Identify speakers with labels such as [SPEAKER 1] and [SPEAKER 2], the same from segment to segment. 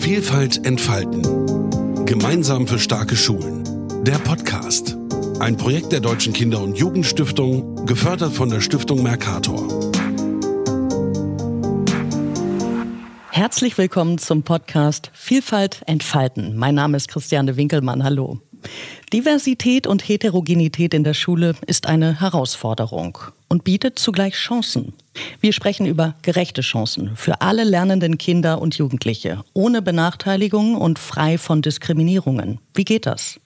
[SPEAKER 1] Vielfalt entfalten. Gemeinsam für starke Schulen. Der Podcast. Ein Projekt der Deutschen Kinder- und Jugendstiftung, gefördert von der Stiftung Mercator.
[SPEAKER 2] Herzlich willkommen zum Podcast Vielfalt entfalten. Mein Name ist Christiane Winkelmann. Hallo. Diversität und Heterogenität in der Schule ist eine Herausforderung und bietet zugleich Chancen. Wir sprechen über gerechte Chancen für alle lernenden Kinder und Jugendliche, ohne Benachteiligungen und frei von Diskriminierungen. Wie geht das?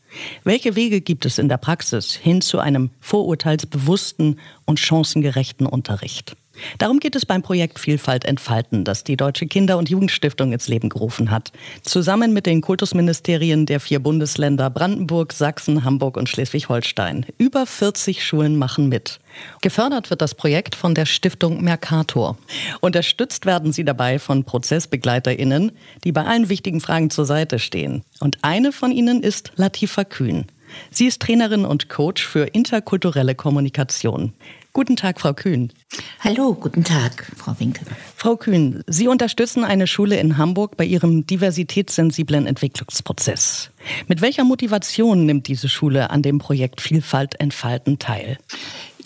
[SPEAKER 2] Welche Wege gibt es in der Praxis hin zu einem vorurteilsbewussten und chancengerechten Unterricht? Darum geht es beim Projekt Vielfalt entfalten, das die Deutsche Kinder- und Jugendstiftung ins Leben gerufen hat. Zusammen mit den Kultusministerien der vier Bundesländer Brandenburg, Sachsen, Hamburg und Schleswig-Holstein. Über 40 Schulen machen mit. Gefördert wird das Projekt von der Stiftung Mercator. Unterstützt werden sie dabei von ProzessbegleiterInnen, die bei allen wichtigen Fragen zur Seite stehen. Und eine von ihnen ist Latifa Kühn. Sie ist Trainerin und Coach für interkulturelle Kommunikation. Guten Tag, Frau Kühn.
[SPEAKER 3] Hallo, guten Tag, Frau Winkel.
[SPEAKER 2] Frau Kühn, Sie unterstützen eine Schule in Hamburg bei ihrem diversitätssensiblen Entwicklungsprozess. Mit welcher Motivation nimmt diese Schule an dem Projekt Vielfalt entfalten teil?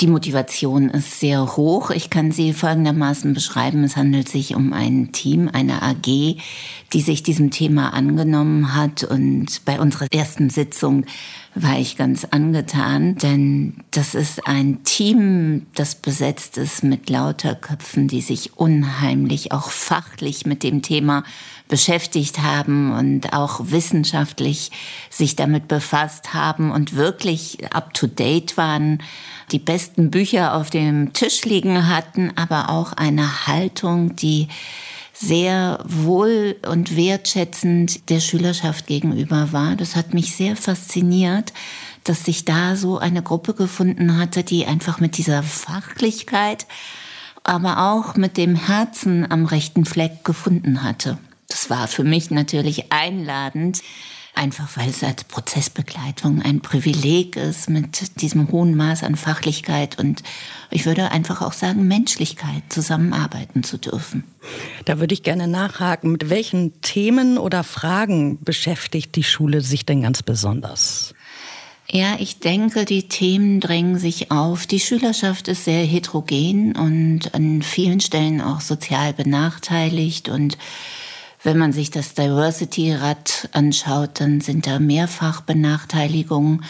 [SPEAKER 3] Die Motivation ist sehr hoch. Ich kann sie folgendermaßen beschreiben. Es handelt sich um ein Team, eine AG, die sich diesem Thema angenommen hat. Und bei unserer ersten Sitzung war ich ganz angetan, denn das ist ein Team, das besetzt ist mit lauter Köpfen, die sich unheimlich auch fachlich mit dem Thema beschäftigt haben und auch wissenschaftlich sich damit befasst haben und wirklich up-to-date waren die besten Bücher auf dem Tisch liegen hatten, aber auch eine Haltung, die sehr wohl und wertschätzend der Schülerschaft gegenüber war. Das hat mich sehr fasziniert, dass sich da so eine Gruppe gefunden hatte, die einfach mit dieser Fachlichkeit, aber auch mit dem Herzen am rechten Fleck gefunden hatte. Das war für mich natürlich einladend, einfach weil es als Prozessbegleitung ein Privileg ist mit diesem hohen Maß an Fachlichkeit und ich würde einfach auch sagen Menschlichkeit zusammenarbeiten zu dürfen.
[SPEAKER 2] Da würde ich gerne nachhaken, mit welchen Themen oder Fragen beschäftigt die Schule sich denn ganz besonders?
[SPEAKER 3] Ja, ich denke, die Themen drängen sich auf. Die Schülerschaft ist sehr heterogen und an vielen Stellen auch sozial benachteiligt und wenn man sich das Diversity-Rad anschaut, dann sind da mehrfach Benachteiligungen.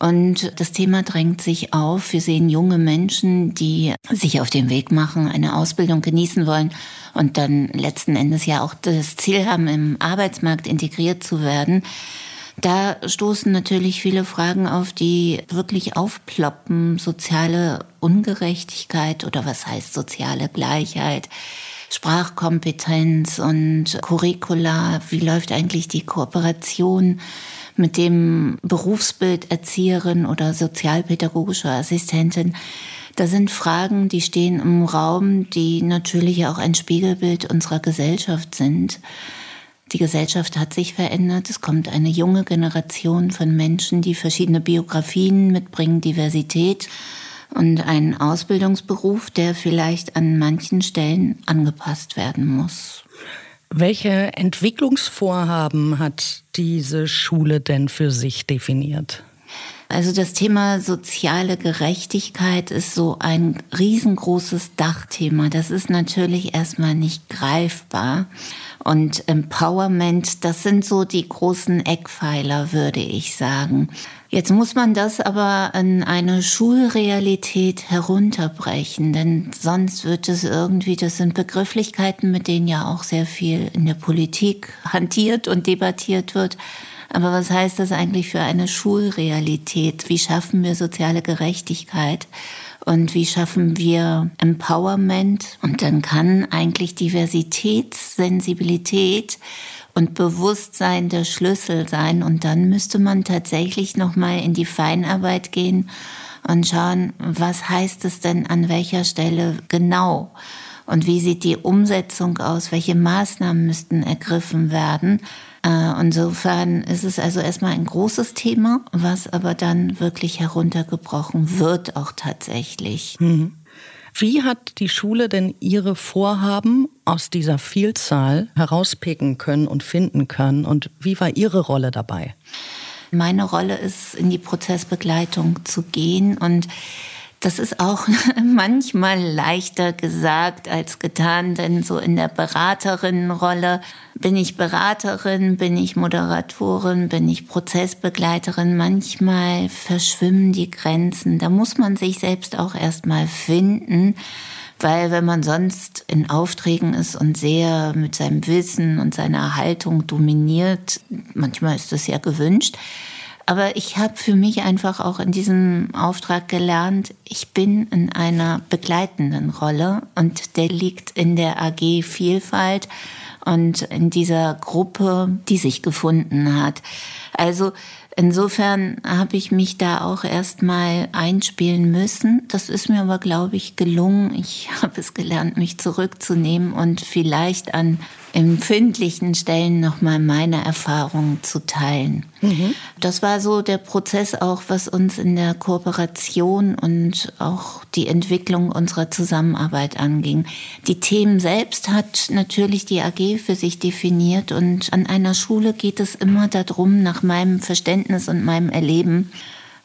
[SPEAKER 3] Und das Thema drängt sich auf. Wir sehen junge Menschen, die sich auf den Weg machen, eine Ausbildung genießen wollen und dann letzten Endes ja auch das Ziel haben, im Arbeitsmarkt integriert zu werden. Da stoßen natürlich viele Fragen auf, die wirklich aufploppen. Soziale Ungerechtigkeit oder was heißt soziale Gleichheit? Sprachkompetenz und Curricula, wie läuft eigentlich die Kooperation mit dem Berufsbild Erzieherin oder sozialpädagogische Assistentin. Da sind Fragen, die stehen im Raum, die natürlich auch ein Spiegelbild unserer Gesellschaft sind. Die Gesellschaft hat sich verändert. Es kommt eine junge Generation von Menschen, die verschiedene Biografien mitbringen, Diversität und ein Ausbildungsberuf, der vielleicht an manchen Stellen angepasst werden muss.
[SPEAKER 2] Welche Entwicklungsvorhaben hat diese Schule denn für sich definiert?
[SPEAKER 3] Also das Thema soziale Gerechtigkeit ist so ein riesengroßes Dachthema. Das ist natürlich erstmal nicht greifbar. Und Empowerment, das sind so die großen Eckpfeiler, würde ich sagen. Jetzt muss man das aber an eine Schulrealität herunterbrechen, denn sonst wird es irgendwie, das sind Begrifflichkeiten, mit denen ja auch sehr viel in der Politik hantiert und debattiert wird. Aber was heißt das eigentlich für eine Schulrealität? Wie schaffen wir soziale Gerechtigkeit? Und wie schaffen wir Empowerment? Und dann kann eigentlich Diversitätssensibilität und Bewusstsein der Schlüssel sein. Und dann müsste man tatsächlich nochmal in die Feinarbeit gehen und schauen, was heißt es denn an welcher Stelle genau? Und wie sieht die Umsetzung aus? Welche Maßnahmen müssten ergriffen werden? Äh, insofern ist es also erstmal ein großes Thema, was aber dann wirklich heruntergebrochen wird auch tatsächlich. Mhm.
[SPEAKER 2] Wie hat die Schule denn ihre Vorhaben aus dieser Vielzahl herauspicken können und finden können? Und wie war Ihre Rolle dabei?
[SPEAKER 3] Meine Rolle ist, in die Prozessbegleitung zu gehen und das ist auch manchmal leichter gesagt als getan, denn so in der Beraterinnenrolle bin ich Beraterin, bin ich Moderatorin, bin ich Prozessbegleiterin. Manchmal verschwimmen die Grenzen. Da muss man sich selbst auch erstmal finden. Weil wenn man sonst in Aufträgen ist und sehr mit seinem Wissen und seiner Haltung dominiert, manchmal ist das ja gewünscht, aber ich habe für mich einfach auch in diesem Auftrag gelernt, ich bin in einer begleitenden Rolle und der liegt in der AG Vielfalt und in dieser Gruppe, die sich gefunden hat. Also Insofern habe ich mich da auch erstmal einspielen müssen. Das ist mir aber, glaube ich, gelungen. Ich habe es gelernt, mich zurückzunehmen und vielleicht an empfindlichen Stellen nochmal meine Erfahrungen zu teilen. Mhm. Das war so der Prozess auch, was uns in der Kooperation und auch die Entwicklung unserer Zusammenarbeit anging. Die Themen selbst hat natürlich die AG für sich definiert und an einer Schule geht es immer darum, nach meinem Verständnis und meinem Erleben,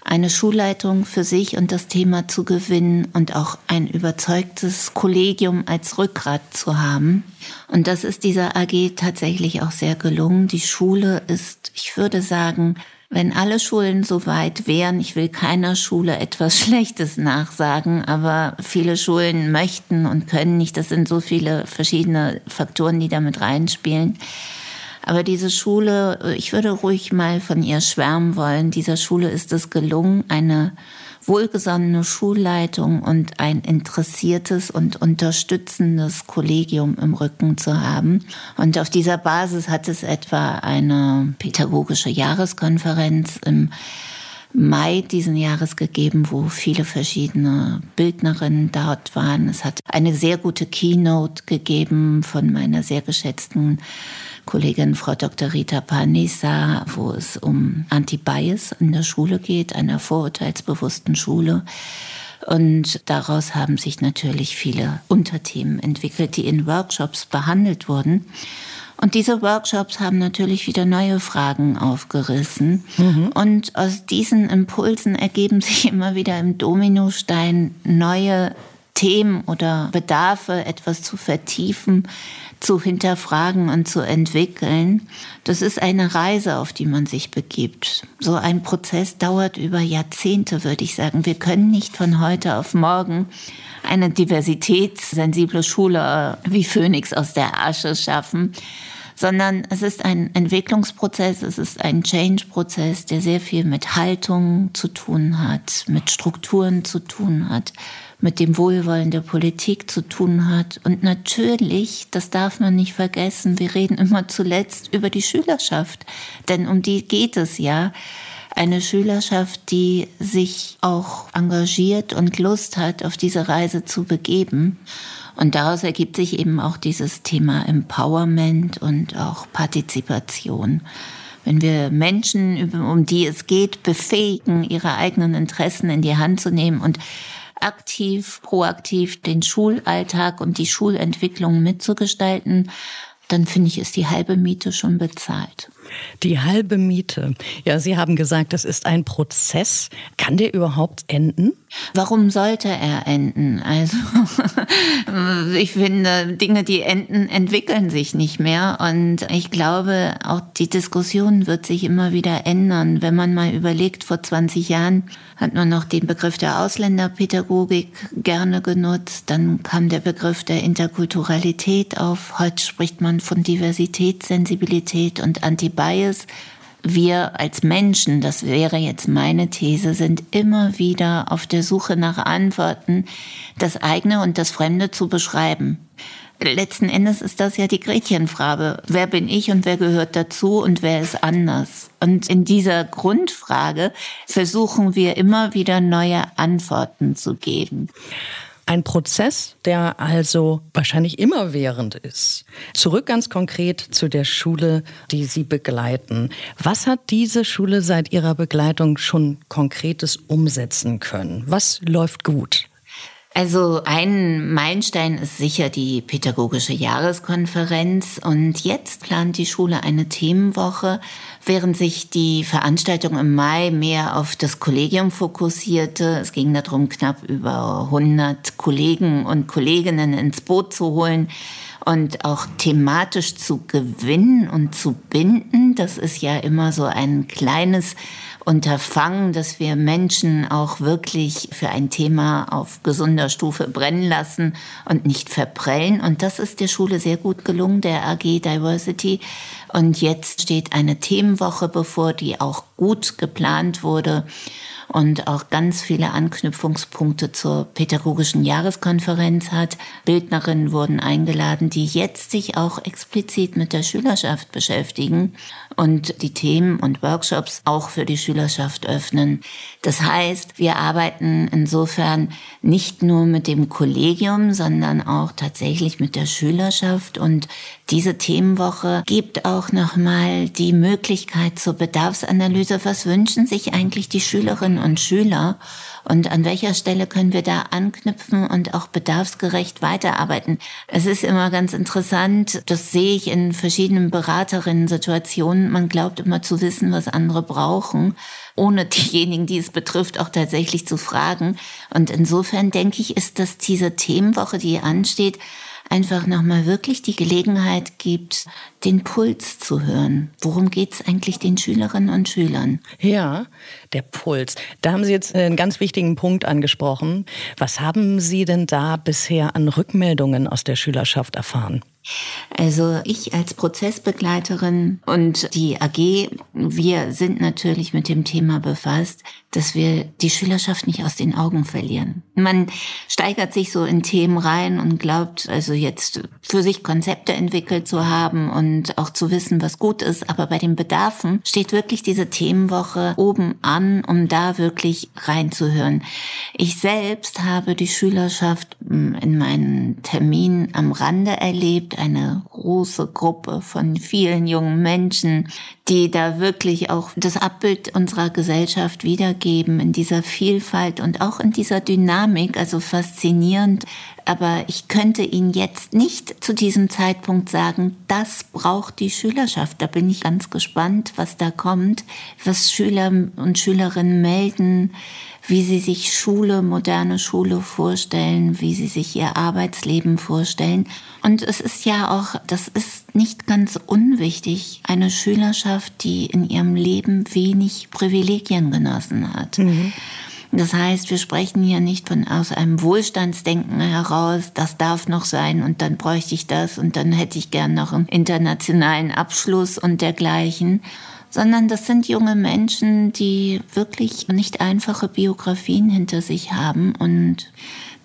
[SPEAKER 3] eine Schulleitung für sich und das Thema zu gewinnen und auch ein überzeugtes Kollegium als Rückgrat zu haben. Und das ist dieser AG tatsächlich auch sehr gelungen. Die Schule ist, ich würde sagen, wenn alle Schulen so weit wären, ich will keiner Schule etwas Schlechtes nachsagen, aber viele Schulen möchten und können nicht. Das sind so viele verschiedene Faktoren, die damit reinspielen. Aber diese Schule, ich würde ruhig mal von ihr schwärmen wollen. Dieser Schule ist es gelungen, eine wohlgesonnene Schulleitung und ein interessiertes und unterstützendes Kollegium im Rücken zu haben. Und auf dieser Basis hat es etwa eine pädagogische Jahreskonferenz im Mai diesen Jahres gegeben, wo viele verschiedene Bildnerinnen dort waren. Es hat eine sehr gute Keynote gegeben von meiner sehr geschätzten Kollegin Frau Dr. Rita Panisa, wo es um Anti-Bias in der Schule geht, einer vorurteilsbewussten Schule. Und daraus haben sich natürlich viele Unterthemen entwickelt, die in Workshops behandelt wurden. Und diese Workshops haben natürlich wieder neue Fragen aufgerissen. Mhm. Und aus diesen Impulsen ergeben sich immer wieder im Dominostein neue Themen oder Bedarfe, etwas zu vertiefen, zu hinterfragen und zu entwickeln. Das ist eine Reise, auf die man sich begibt. So ein Prozess dauert über Jahrzehnte, würde ich sagen. Wir können nicht von heute auf morgen eine diversitätssensible Schule wie Phönix aus der Asche schaffen, sondern es ist ein Entwicklungsprozess, es ist ein Change-Prozess, der sehr viel mit Haltung zu tun hat, mit Strukturen zu tun hat, mit dem Wohlwollen der Politik zu tun hat. Und natürlich, das darf man nicht vergessen, wir reden immer zuletzt über die Schülerschaft, denn um die geht es ja. Eine Schülerschaft, die sich auch engagiert und Lust hat, auf diese Reise zu begeben. Und daraus ergibt sich eben auch dieses Thema Empowerment und auch Partizipation. Wenn wir Menschen, um die es geht, befähigen, ihre eigenen Interessen in die Hand zu nehmen und aktiv, proaktiv den Schulalltag und die Schulentwicklung mitzugestalten, dann finde ich, ist die halbe Miete schon bezahlt.
[SPEAKER 2] Die halbe Miete. Ja, Sie haben gesagt, das ist ein Prozess. Kann der überhaupt enden?
[SPEAKER 3] Warum sollte er enden? Also, ich finde, Dinge, die enden, entwickeln sich nicht mehr. Und ich glaube, auch die Diskussion wird sich immer wieder ändern. Wenn man mal überlegt, vor 20 Jahren hat man noch den Begriff der Ausländerpädagogik gerne genutzt. Dann kam der Begriff der Interkulturalität auf. Heute spricht man von Diversität, Sensibilität und Anti-Bias wir als Menschen, das wäre jetzt meine These, sind immer wieder auf der Suche nach Antworten, das eigene und das Fremde zu beschreiben. Letzten Endes ist das ja die Gretchenfrage. Wer bin ich und wer gehört dazu und wer ist anders? Und in dieser Grundfrage versuchen wir immer wieder neue Antworten zu geben.
[SPEAKER 2] Ein Prozess, der also wahrscheinlich immerwährend ist. Zurück ganz konkret zu der Schule, die Sie begleiten. Was hat diese Schule seit ihrer Begleitung schon Konkretes umsetzen können? Was läuft gut?
[SPEAKER 3] Also ein Meilenstein ist sicher die pädagogische Jahreskonferenz und jetzt plant die Schule eine Themenwoche, während sich die Veranstaltung im Mai mehr auf das Kollegium fokussierte. Es ging darum, knapp über 100 Kollegen und Kolleginnen ins Boot zu holen und auch thematisch zu gewinnen und zu binden. Das ist ja immer so ein kleines Unterfangen, dass wir Menschen auch wirklich für ein Thema auf gesunder Stufe brennen lassen und nicht verprellen. Und das ist der Schule sehr gut gelungen, der AG Diversity. Und jetzt steht eine Themenwoche bevor, die auch gut geplant wurde und auch ganz viele Anknüpfungspunkte zur pädagogischen Jahreskonferenz hat. Bildnerinnen wurden eingeladen, die jetzt sich auch explizit mit der Schülerschaft beschäftigen und die Themen und Workshops auch für die Schülerschaft öffnen. Das heißt, wir arbeiten insofern nicht nur mit dem Kollegium, sondern auch tatsächlich mit der Schülerschaft und diese Themenwoche gibt auch nochmal die Möglichkeit zur Bedarfsanalyse. Was wünschen sich eigentlich die Schülerinnen und Schüler? Und an welcher Stelle können wir da anknüpfen und auch bedarfsgerecht weiterarbeiten? Es ist immer ganz interessant, das sehe ich in verschiedenen Beraterinnen-Situationen. Man glaubt immer zu wissen, was andere brauchen ohne diejenigen, die es betrifft, auch tatsächlich zu fragen. Und insofern denke ich, ist das diese Themenwoche, die ansteht, einfach nochmal wirklich die Gelegenheit gibt, den Puls zu hören. Worum geht es eigentlich den Schülerinnen und Schülern?
[SPEAKER 2] Ja, der Puls. Da haben Sie jetzt einen ganz wichtigen Punkt angesprochen. Was haben Sie denn da bisher an Rückmeldungen aus der Schülerschaft erfahren?
[SPEAKER 3] Also ich als Prozessbegleiterin und die AG, wir sind natürlich mit dem Thema befasst, dass wir die Schülerschaft nicht aus den Augen verlieren. Man steigert sich so in Themen rein und glaubt also jetzt für sich Konzepte entwickelt zu haben und auch zu wissen, was gut ist. Aber bei den Bedarfen steht wirklich diese Themenwoche oben an, um da wirklich reinzuhören. Ich selbst habe die Schülerschaft hm, in meinen Terminen am Rande erlebt, eine große Gruppe von vielen jungen Menschen, die da wirklich auch das Abbild unserer Gesellschaft wiedergeben in dieser Vielfalt und auch in dieser Dynamik, also faszinierend. Aber ich könnte Ihnen jetzt nicht zu diesem Zeitpunkt sagen, das braucht die Schülerschaft. Da bin ich ganz gespannt, was da kommt, was Schüler und Schülerinnen melden wie sie sich Schule, moderne Schule vorstellen, wie sie sich ihr Arbeitsleben vorstellen. Und es ist ja auch, das ist nicht ganz unwichtig, eine Schülerschaft, die in ihrem Leben wenig Privilegien genossen hat. Mhm. Das heißt, wir sprechen hier nicht von aus einem Wohlstandsdenken heraus, das darf noch sein und dann bräuchte ich das und dann hätte ich gern noch einen internationalen Abschluss und dergleichen, sondern das sind junge Menschen, die wirklich nicht einfache Biografien hinter sich haben und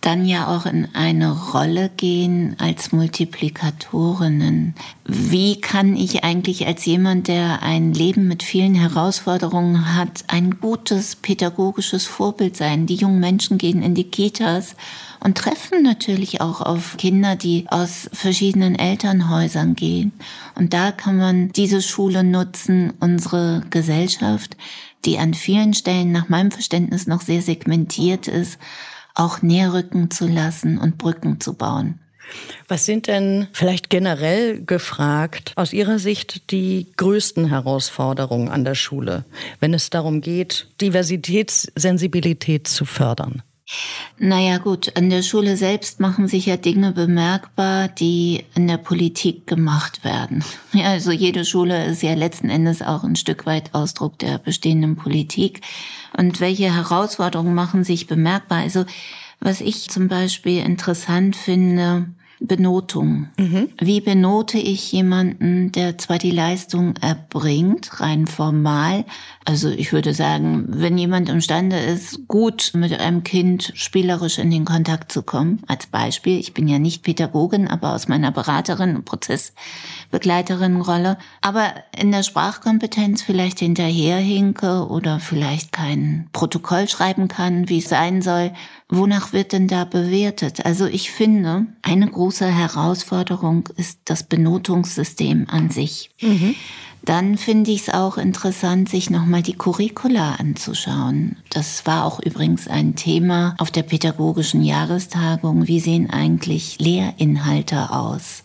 [SPEAKER 3] dann ja auch in eine Rolle gehen als Multiplikatorinnen. Wie kann ich eigentlich als jemand, der ein Leben mit vielen Herausforderungen hat, ein gutes pädagogisches Vorbild sein? Die jungen Menschen gehen in die Kitas und treffen natürlich auch auf Kinder, die aus verschiedenen Elternhäusern gehen. Und da kann man diese Schule nutzen, unsere Gesellschaft, die an vielen Stellen nach meinem Verständnis noch sehr segmentiert ist, auch näher rücken zu lassen und Brücken zu bauen.
[SPEAKER 2] Was sind denn vielleicht generell gefragt aus Ihrer Sicht die größten Herausforderungen an der Schule, wenn es darum geht, Diversitätssensibilität zu fördern?
[SPEAKER 3] Naja gut, an der Schule selbst machen sich ja Dinge bemerkbar, die in der Politik gemacht werden. Ja, also jede Schule ist ja letzten Endes auch ein Stück weit Ausdruck der bestehenden Politik. Und welche Herausforderungen machen sich bemerkbar? Also was ich zum Beispiel interessant finde, Benotung. Mhm. Wie benote ich jemanden, der zwar die Leistung erbringt, rein formal, also ich würde sagen, wenn jemand imstande ist, gut mit einem Kind spielerisch in den Kontakt zu kommen, als Beispiel, ich bin ja nicht Pädagogin, aber aus meiner Beraterin und Prozessbegleiterinnenrolle, aber in der Sprachkompetenz vielleicht hinterherhinke oder vielleicht kein Protokoll schreiben kann, wie es sein soll, Wonach wird denn da bewertet? Also ich finde, eine große Herausforderung ist das Benotungssystem an sich. Mhm. Dann finde ich es auch interessant, sich nochmal die Curricula anzuschauen. Das war auch übrigens ein Thema auf der pädagogischen Jahrestagung. Wie sehen eigentlich Lehrinhalte aus?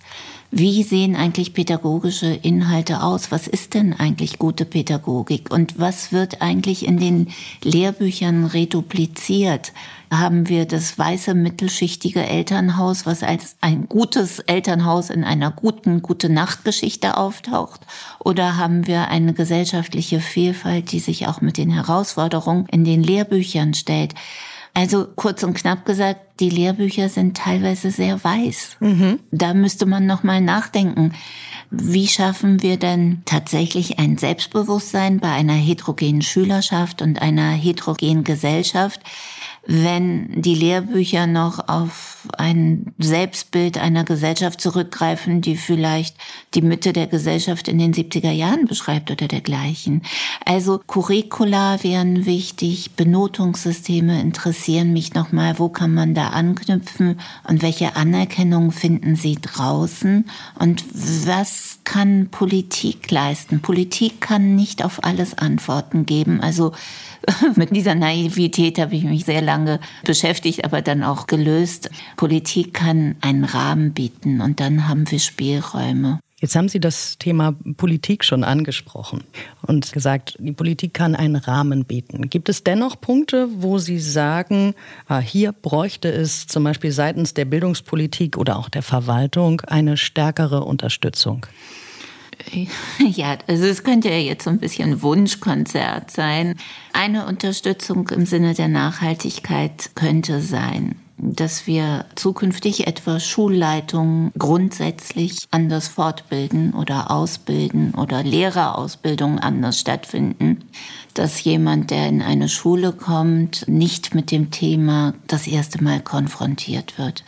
[SPEAKER 3] Wie sehen eigentlich pädagogische Inhalte aus? Was ist denn eigentlich gute Pädagogik? Und was wird eigentlich in den Lehrbüchern redupliziert? Haben wir das weiße mittelschichtige Elternhaus, was als ein gutes Elternhaus in einer guten gute Nachtgeschichte auftaucht? Oder haben wir eine gesellschaftliche Vielfalt, die sich auch mit den Herausforderungen in den Lehrbüchern stellt? Also kurz und knapp gesagt, die Lehrbücher sind teilweise sehr weiß. Mhm. Da müsste man noch mal nachdenken. Wie schaffen wir denn tatsächlich ein Selbstbewusstsein bei einer heterogenen Schülerschaft und einer heterogenen Gesellschaft? wenn die Lehrbücher noch auf ein Selbstbild einer Gesellschaft zurückgreifen, die vielleicht die Mitte der Gesellschaft in den 70er Jahren beschreibt oder dergleichen. Also Curricula wären wichtig, Benotungssysteme interessieren mich nochmal, wo kann man da anknüpfen und welche Anerkennung finden Sie draußen und was kann Politik leisten? Politik kann nicht auf alles Antworten geben. Also Mit dieser Naivität habe ich mich sehr lange beschäftigt, aber dann auch gelöst. Politik kann einen Rahmen bieten und dann haben wir Spielräume.
[SPEAKER 2] Jetzt haben Sie das Thema Politik schon angesprochen und gesagt, die Politik kann einen Rahmen bieten. Gibt es dennoch Punkte, wo Sie sagen, ah, hier bräuchte es zum Beispiel seitens der Bildungspolitik oder auch der Verwaltung eine stärkere Unterstützung?
[SPEAKER 3] Ja, also es könnte ja jetzt so ein bisschen Wunschkonzert sein. Eine Unterstützung im Sinne der Nachhaltigkeit könnte sein, dass wir zukünftig etwa Schulleitungen grundsätzlich anders fortbilden oder ausbilden oder Lehrerausbildungen anders stattfinden, dass jemand, der in eine Schule kommt, nicht mit dem Thema das erste Mal konfrontiert wird.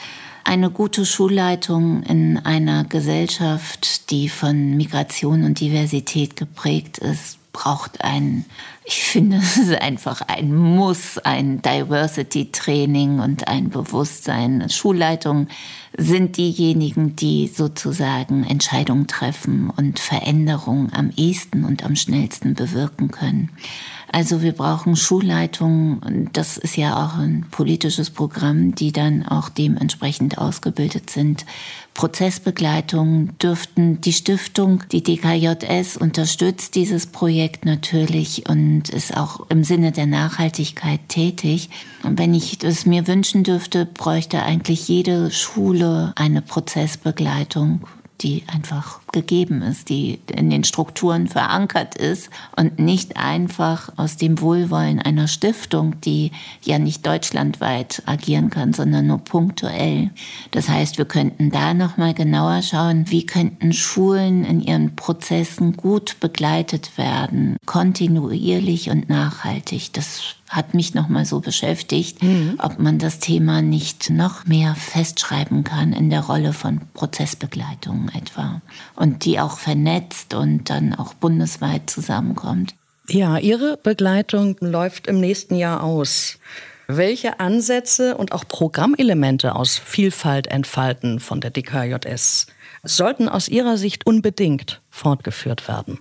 [SPEAKER 3] Eine gute Schulleitung in einer Gesellschaft, die von Migration und Diversität geprägt ist, braucht ein, ich finde, es ist einfach ein Muss, ein Diversity-Training und ein Bewusstsein. Schulleitungen sind diejenigen, die sozusagen Entscheidungen treffen und Veränderungen am ehesten und am schnellsten bewirken können. Also wir brauchen Schulleitungen, das ist ja auch ein politisches Programm, die dann auch dementsprechend ausgebildet sind. Prozessbegleitung dürften die Stiftung, die DKJS unterstützt dieses Projekt natürlich und ist auch im Sinne der Nachhaltigkeit tätig. Und wenn ich es mir wünschen dürfte, bräuchte eigentlich jede Schule eine Prozessbegleitung die einfach gegeben ist, die in den Strukturen verankert ist und nicht einfach aus dem Wohlwollen einer Stiftung, die ja nicht deutschlandweit agieren kann, sondern nur punktuell. Das heißt, wir könnten da noch mal genauer schauen, wie könnten Schulen in ihren Prozessen gut begleitet werden, kontinuierlich und nachhaltig. Das hat mich noch mal so beschäftigt, mhm. ob man das Thema nicht noch mehr festschreiben kann in der Rolle von Prozessbegleitung etwa und die auch vernetzt und dann auch bundesweit zusammenkommt.
[SPEAKER 2] Ja, Ihre Begleitung läuft im nächsten Jahr aus. Welche Ansätze und auch Programmelemente aus Vielfalt entfalten von der DKJS sollten aus Ihrer Sicht unbedingt fortgeführt werden?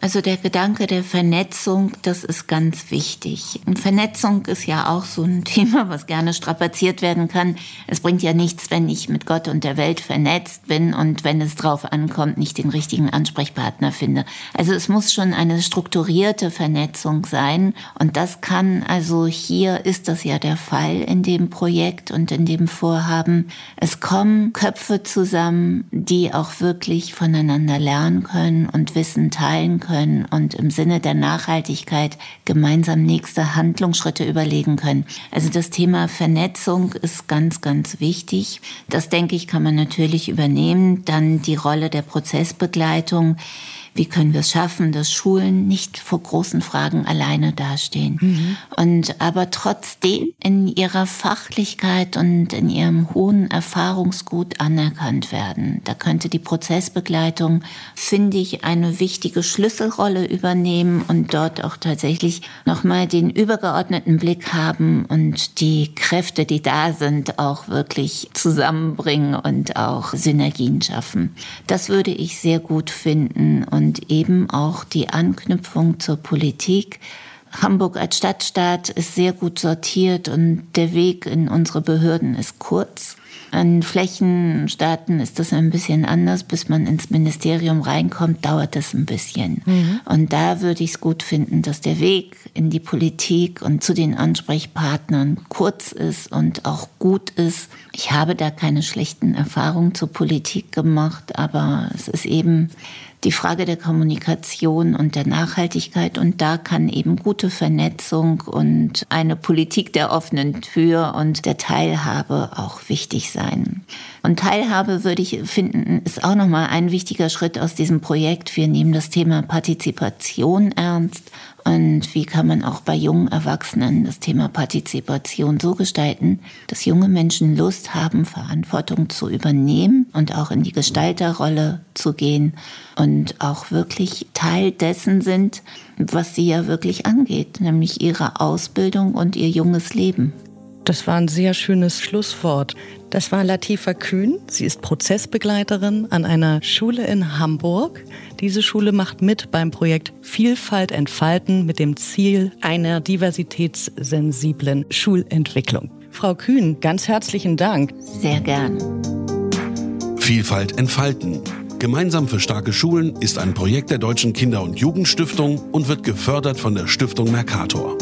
[SPEAKER 3] Also der Gedanke der Vernetzung, das ist ganz wichtig. Und Vernetzung ist ja auch so ein Thema, was gerne strapaziert werden kann. Es bringt ja nichts, wenn ich mit Gott und der Welt vernetzt bin und wenn es drauf ankommt, nicht den richtigen Ansprechpartner finde. Also es muss schon eine strukturierte Vernetzung sein. Und das kann, also hier ist das ja der Fall in dem Projekt und in dem Vorhaben. Es kommen Köpfe zusammen, die auch wirklich voneinander lernen können und Wissen teilen können können und im Sinne der Nachhaltigkeit gemeinsam nächste Handlungsschritte überlegen können. Also das Thema Vernetzung ist ganz, ganz wichtig. Das denke ich, kann man natürlich übernehmen. Dann die Rolle der Prozessbegleitung. Wie können wir es schaffen, dass Schulen nicht vor großen Fragen alleine dastehen. Mhm. Und aber trotzdem in ihrer Fachlichkeit und in ihrem hohen Erfahrungsgut anerkannt werden. Da könnte die Prozessbegleitung, finde ich, eine wichtige Schlüsselrolle übernehmen und dort auch tatsächlich nochmal den übergeordneten Blick haben und die Kräfte, die da sind, auch wirklich zusammenbringen und auch Synergien schaffen. Das würde ich sehr gut finden und eben auch die Anknüpfung zur Politik. Hamburg als Stadtstaat ist sehr gut sortiert und der Weg in unsere Behörden ist kurz. An Flächenstaaten ist das ein bisschen anders. Bis man ins Ministerium reinkommt, dauert das ein bisschen. Mhm. Und da würde ich es gut finden, dass der Weg in die Politik und zu den Ansprechpartnern kurz ist und auch gut ist. Ich habe da keine schlechten Erfahrungen zur Politik gemacht, aber es ist eben die Frage der Kommunikation und der Nachhaltigkeit. Und da kann eben gute Vernetzung und eine Politik der offenen Tür und der Teilhabe auch wichtig sein. Und Teilhabe würde ich finden, ist auch nochmal ein wichtiger Schritt aus diesem Projekt. Wir nehmen das Thema Partizipation ernst und wie kann man auch bei jungen Erwachsenen das Thema Partizipation so gestalten, dass junge Menschen Lust haben, Verantwortung zu übernehmen und auch in die Gestalterrolle zu gehen und auch wirklich Teil dessen sind, was sie ja wirklich angeht, nämlich ihre Ausbildung und ihr junges Leben.
[SPEAKER 2] Das war ein sehr schönes Schlusswort. Das war Latifa Kühn. Sie ist Prozessbegleiterin an einer Schule in Hamburg. Diese Schule macht mit beim Projekt Vielfalt entfalten mit dem Ziel einer diversitätssensiblen Schulentwicklung. Frau Kühn, ganz herzlichen Dank.
[SPEAKER 3] Sehr gern.
[SPEAKER 1] Vielfalt entfalten. Gemeinsam für starke Schulen ist ein Projekt der Deutschen Kinder- und Jugendstiftung und wird gefördert von der Stiftung Mercator.